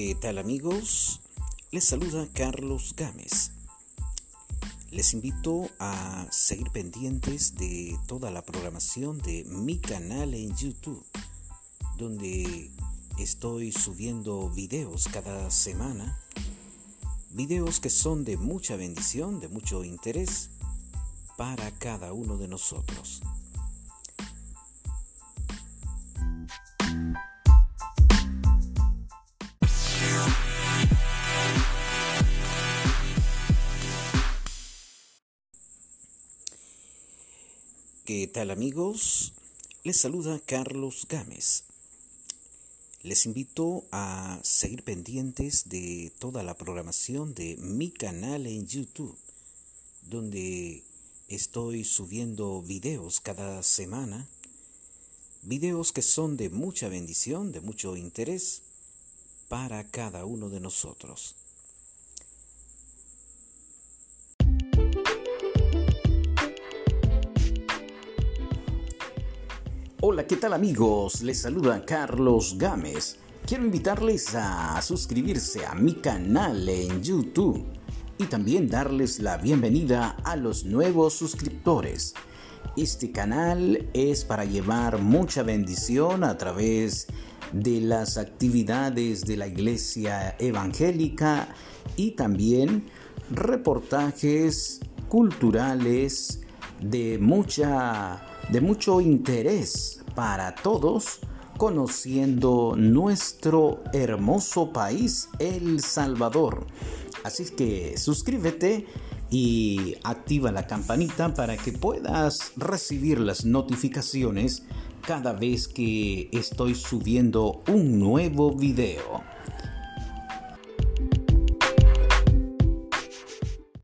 ¿Qué tal amigos? Les saluda Carlos Gámez. Les invito a seguir pendientes de toda la programación de mi canal en YouTube, donde estoy subiendo videos cada semana, videos que son de mucha bendición, de mucho interés para cada uno de nosotros. ¿Qué tal amigos? Les saluda Carlos Gámez. Les invito a seguir pendientes de toda la programación de mi canal en YouTube, donde estoy subiendo videos cada semana, videos que son de mucha bendición, de mucho interés para cada uno de nosotros. Hola, ¿qué tal amigos? Les saluda Carlos Gámez. Quiero invitarles a suscribirse a mi canal en YouTube y también darles la bienvenida a los nuevos suscriptores. Este canal es para llevar mucha bendición a través de las actividades de la iglesia evangélica y también reportajes culturales de mucha de mucho interés para todos conociendo nuestro hermoso país El Salvador. Así que suscríbete y activa la campanita para que puedas recibir las notificaciones cada vez que estoy subiendo un nuevo video.